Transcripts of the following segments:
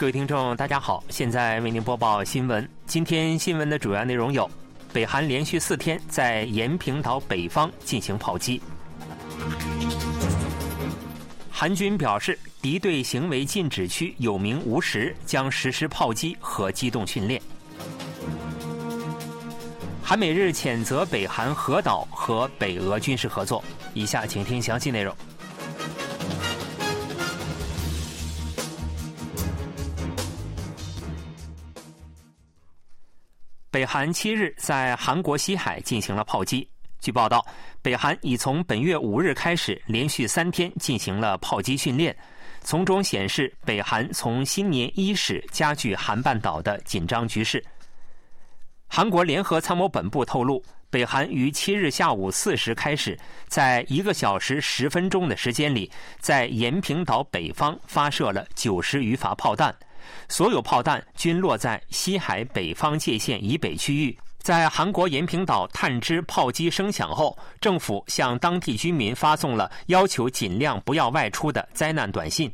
各位听众，大家好，现在为您播报新闻。今天新闻的主要内容有：北韩连续四天在延坪岛北方进行炮击；韩军表示敌对行为禁止区有名无实，将实施炮击和机动训练；韩美日谴责北韩核岛和北俄军事合作。以下请听详细内容。北韩七日在韩国西海进行了炮击。据报道，北韩已从本月五日开始连续三天进行了炮击训练，从中显示北韩从新年伊始加剧韩半岛的紧张局势。韩国联合参谋本部透露，北韩于七日下午四时开始，在一个小时十分钟的时间里，在延坪岛北方发射了九十余发炮弹。所有炮弹均落在西海北方界限以北区域。在韩国延坪岛探知炮击声响后，政府向当地居民发送了要求尽量不要外出的灾难短信。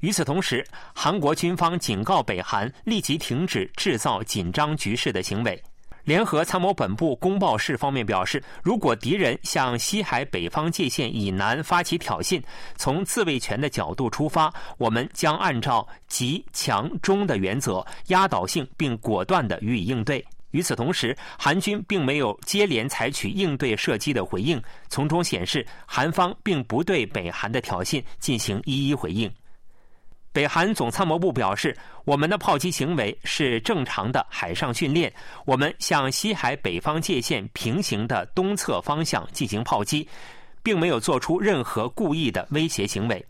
与此同时，韩国军方警告北韩立即停止制造紧张局势的行为。联合参谋本部公报室方面表示，如果敌人向西海北方界限以南发起挑衅，从自卫权的角度出发，我们将按照极、强、中的原则，压倒性并果断地予以应对。与此同时，韩军并没有接连采取应对射击的回应，从中显示韩方并不对北韩的挑衅进行一一回应。北韩总参谋部表示，我们的炮击行为是正常的海上训练。我们向西海北方界限平行的东侧方向进行炮击，并没有做出任何故意的威胁行为。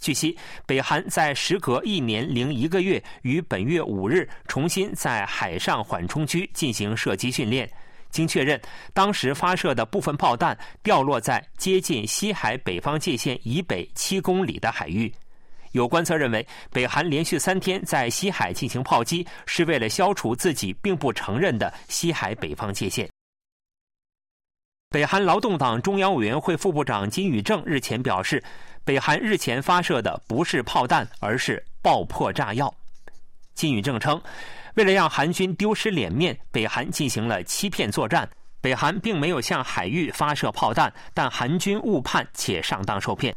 据悉，北韩在时隔一年零一个月，于本月五日重新在海上缓冲区进行射击训练。经确认，当时发射的部分炮弹掉落在接近西海北方界限以北七公里的海域。有观测认为，北韩连续三天在西海进行炮击，是为了消除自己并不承认的西海北方界限。北韩劳动党中央委员会副部长金宇正日前表示，北韩日前发射的不是炮弹，而是爆破炸药。金宇正称，为了让韩军丢失脸面，北韩进行了欺骗作战。北韩并没有向海域发射炮弹，但韩军误判且上当受骗。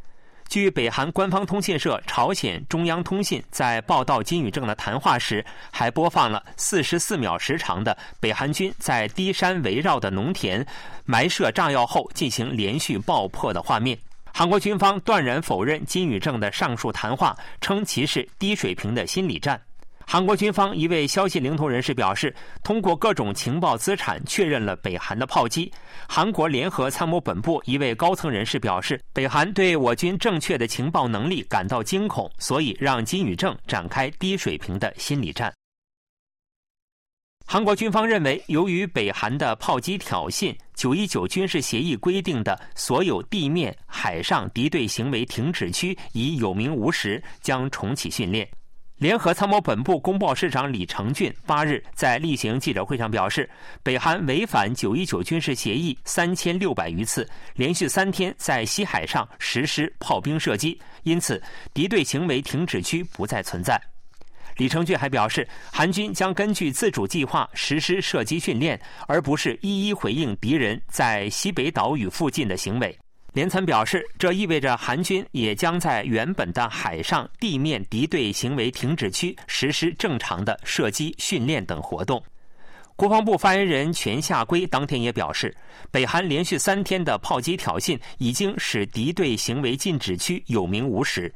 据北韩官方通讯社朝鲜中央通信在报道金宇正的谈话时，还播放了四十四秒时长的北韩军在低山围绕的农田埋设炸药后进行连续爆破的画面。韩国军方断然否认金宇正的上述谈话，称其是低水平的心理战。韩国军方一位消息灵通人士表示，通过各种情报资产确认了北韩的炮击。韩国联合参谋本部一位高层人士表示，北韩对我军正确的情报能力感到惊恐，所以让金宇正展开低水平的心理战。韩国军方认为，由于北韩的炮击挑衅，九一九军事协议规定的所有地面、海上敌对行为停止区已有名无实，将重启训练。联合参谋本部公报室长李成俊八日在例行记者会上表示，北韩违反九一九军事协议三千六百余次，连续三天在西海上实施炮兵射击，因此敌对行为停止区不再存在。李成俊还表示，韩军将根据自主计划实施射击训练，而不是一一回应敌人在西北岛屿附近的行为。连参表示，这意味着韩军也将在原本的海上、地面敌对行为停止区实施正常的射击训练等活动。国防部发言人全夏圭当天也表示，北韩连续三天的炮击挑衅已经使敌对行为禁止区有名无实，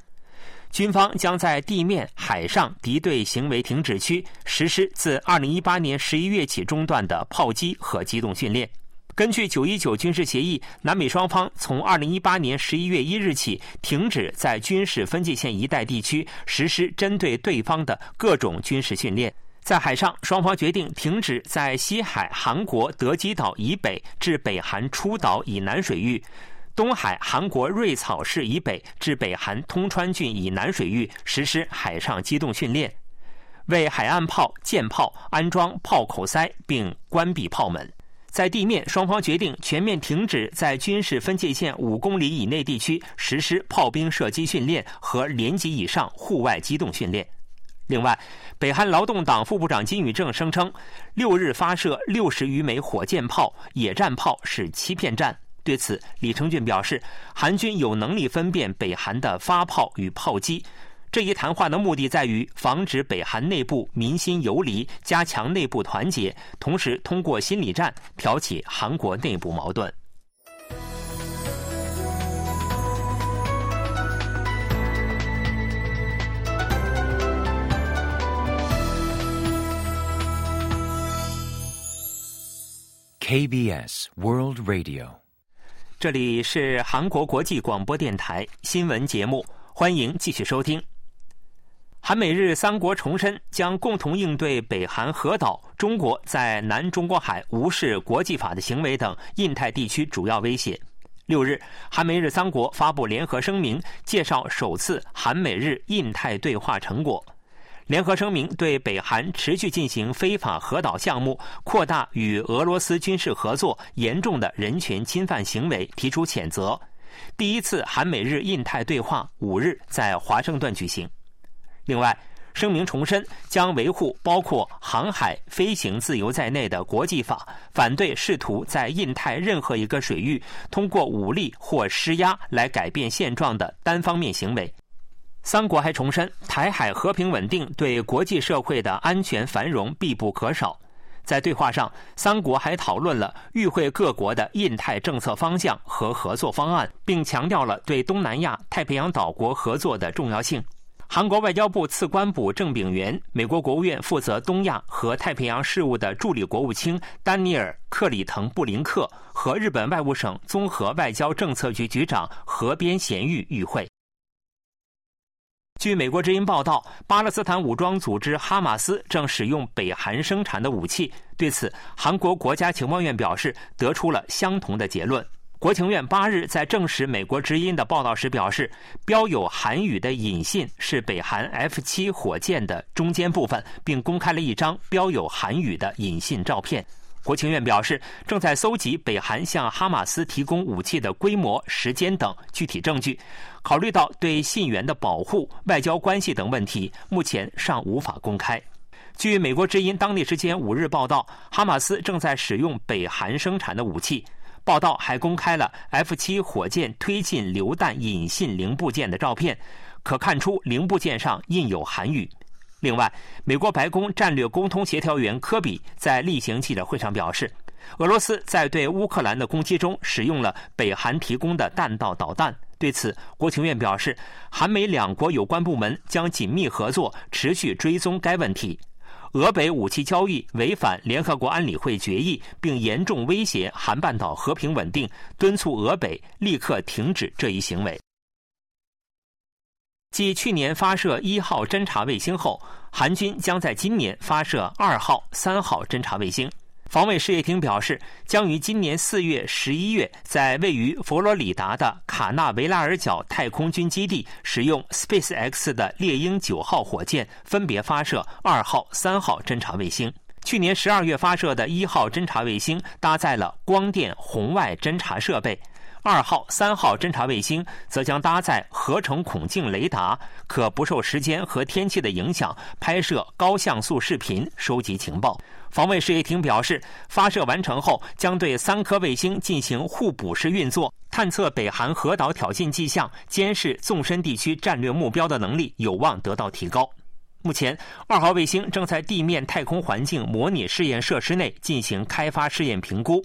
军方将在地面、海上敌对行为停止区实施自2018年11月起中断的炮击和机动训练。根据九一九军事协议，南美双方从二零一八年十一月一日起停止在军事分界线一带地区实施针对对方的各种军事训练。在海上，双方决定停止在西海韩国德基岛以北至北韩出岛以南水域、东海韩国瑞草市以北至北韩通川郡以南水域实施海上机动训练，为海岸炮、舰炮安装炮口塞并关闭炮门。在地面，双方决定全面停止在军事分界线五公里以内地区实施炮兵射击训练和连级以上户外机动训练。另外，北韩劳动党副部长金宇正声称，六日发射六十余枚火箭炮、野战炮是欺骗战。对此，李成俊表示，韩军有能力分辨北韩的发炮与炮击。这一谈话的目的在于防止北韩内部民心游离，加强内部团结，同时通过心理战挑起韩国内部矛盾。KBS World Radio，这里是韩国国际广播电台新闻节目，欢迎继续收听。韩美日三国重申将共同应对北韩核岛、中国在南中国海无视国际法的行为等印太地区主要威胁。六日，韩美日三国发布联合声明，介绍首次韩美日印太对话成果。联合声明对北韩持续进行非法核岛项目、扩大与俄罗斯军事合作、严重的人权侵犯行为提出谴责。第一次韩美日印太对话五日在华盛顿举行。另外，声明重申将维护包括航海、飞行自由在内的国际法，反对试图在印太任何一个水域通过武力或施压来改变现状的单方面行为。三国还重申，台海和平稳定对国际社会的安全繁荣必不可少。在对话上，三国还讨论了与会各国的印太政策方向和合作方案，并强调了对东南亚、太平洋岛国合作的重要性。韩国外交部次官补郑炳元、美国国务院负责东亚和太平洋事务的助理国务卿丹尼尔·克里滕布林克和日本外务省综合外交政策局局长河边贤玉与会。据美国之音报道，巴勒斯坦武装组织哈马斯正使用北韩生产的武器。对此，韩国国家情报院表示，得出了相同的结论。国情院八日在证实美国之音的报道时表示，标有韩语的引信是北韩 F 七火箭的中间部分，并公开了一张标有韩语的引信照片。国情院表示，正在搜集北韩向哈马斯提供武器的规模、时间等具体证据。考虑到对信源的保护、外交关系等问题，目前尚无法公开。据美国之音当地时间五日报道，哈马斯正在使用北韩生产的武器。报道还公开了 F 七火箭推进榴弹引信零部件的照片，可看出零部件上印有韩语。另外，美国白宫战略沟通协调员科比在例行记者会上表示，俄罗斯在对乌克兰的攻击中使用了北韩提供的弹道导弹。对此，国情院表示，韩美两国有关部门将紧密合作，持续追踪该问题。俄北武器交易违反联合国安理会决议，并严重威胁韩半岛和平稳定，敦促俄北立刻停止这一行为。继去年发射一号侦察卫星后，韩军将在今年发射二号、三号侦察卫星。防卫事业厅表示，将于今年四月、十一月在位于佛罗里达的卡纳维拉尔角太空军基地使用 SpaceX 的猎鹰九号火箭，分别发射二号、三号侦察卫星。去年十二月发射的一号侦察卫星搭载了光电红外侦察设备。二号、三号侦察卫星则将搭载合成孔径雷达，可不受时间和天气的影响拍摄高像素视频、收集情报。防卫事业厅表示，发射完成后将对三颗卫星进行互补式运作，探测北韩核岛挑衅迹象、监视纵深地区战略目标的能力有望得到提高。目前，二号卫星正在地面太空环境模拟试验设施内进行开发试验评估，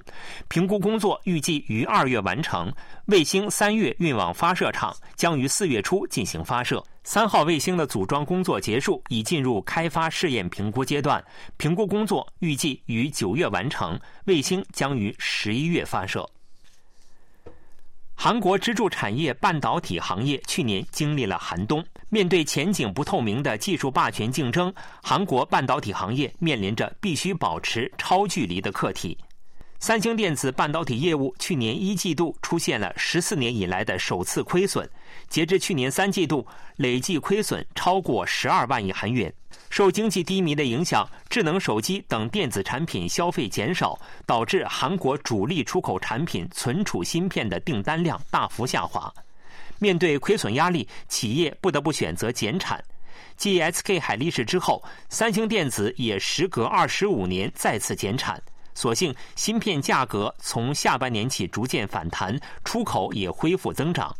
评估工作预计于二月完成。卫星三月运往发射场，将于四月初进行发射。三号卫星的组装工作结束，已进入开发试验评估阶段，评估工作预计于九月完成，卫星将于十一月发射。韩国支柱产业半导体行业去年经历了寒冬，面对前景不透明的技术霸权竞争，韩国半导体行业面临着必须保持超距离的课题。三星电子半导体业务去年一季度出现了十四年以来的首次亏损，截至去年三季度，累计亏损超过十二万亿韩元。受经济低迷的影响，智能手机等电子产品消费减少，导致韩国主力出口产品存储芯片的订单量大幅下滑。面对亏损压力，企业不得不选择减产。继 SK 海力士之后，三星电子也时隔二十五年再次减产。所幸芯片价格从下半年起逐渐反弹，出口也恢复增长。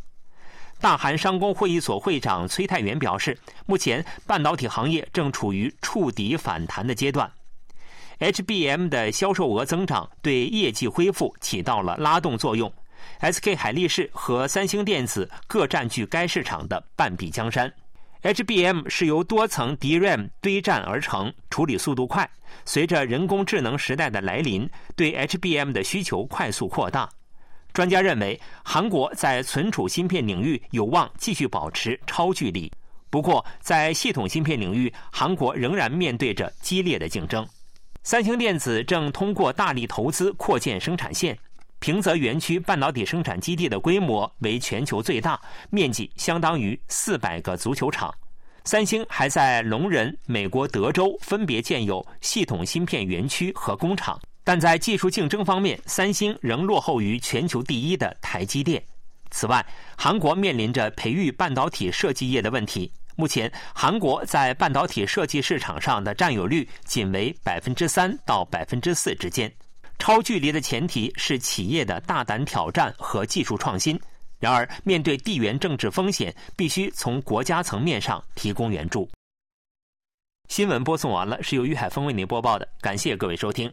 大韩商工会议所会长崔泰元表示，目前半导体行业正处于触底反弹的阶段。HBM 的销售额增长对业绩恢复起到了拉动作用。SK 海力士和三星电子各占据该市场的半壁江山。HBM 是由多层 DRAM 堆栈而成，处理速度快。随着人工智能时代的来临，对 HBM 的需求快速扩大。专家认为，韩国在存储芯片领域有望继续保持超距离。不过，在系统芯片领域，韩国仍然面对着激烈的竞争。三星电子正通过大力投资扩建生产线。平泽园区半导体生产基地的规模为全球最大，面积相当于四百个足球场。三星还在龙仁、美国德州分别建有系统芯片园区和工厂，但在技术竞争方面，三星仍落后于全球第一的台积电。此外，韩国面临着培育半导体设计业的问题。目前，韩国在半导体设计市场上的占有率仅为百分之三到百分之四之间。超距离的前提是企业的大胆挑战和技术创新。然而，面对地缘政治风险，必须从国家层面上提供援助。新闻播送完了，是由于海峰为您播报的，感谢各位收听。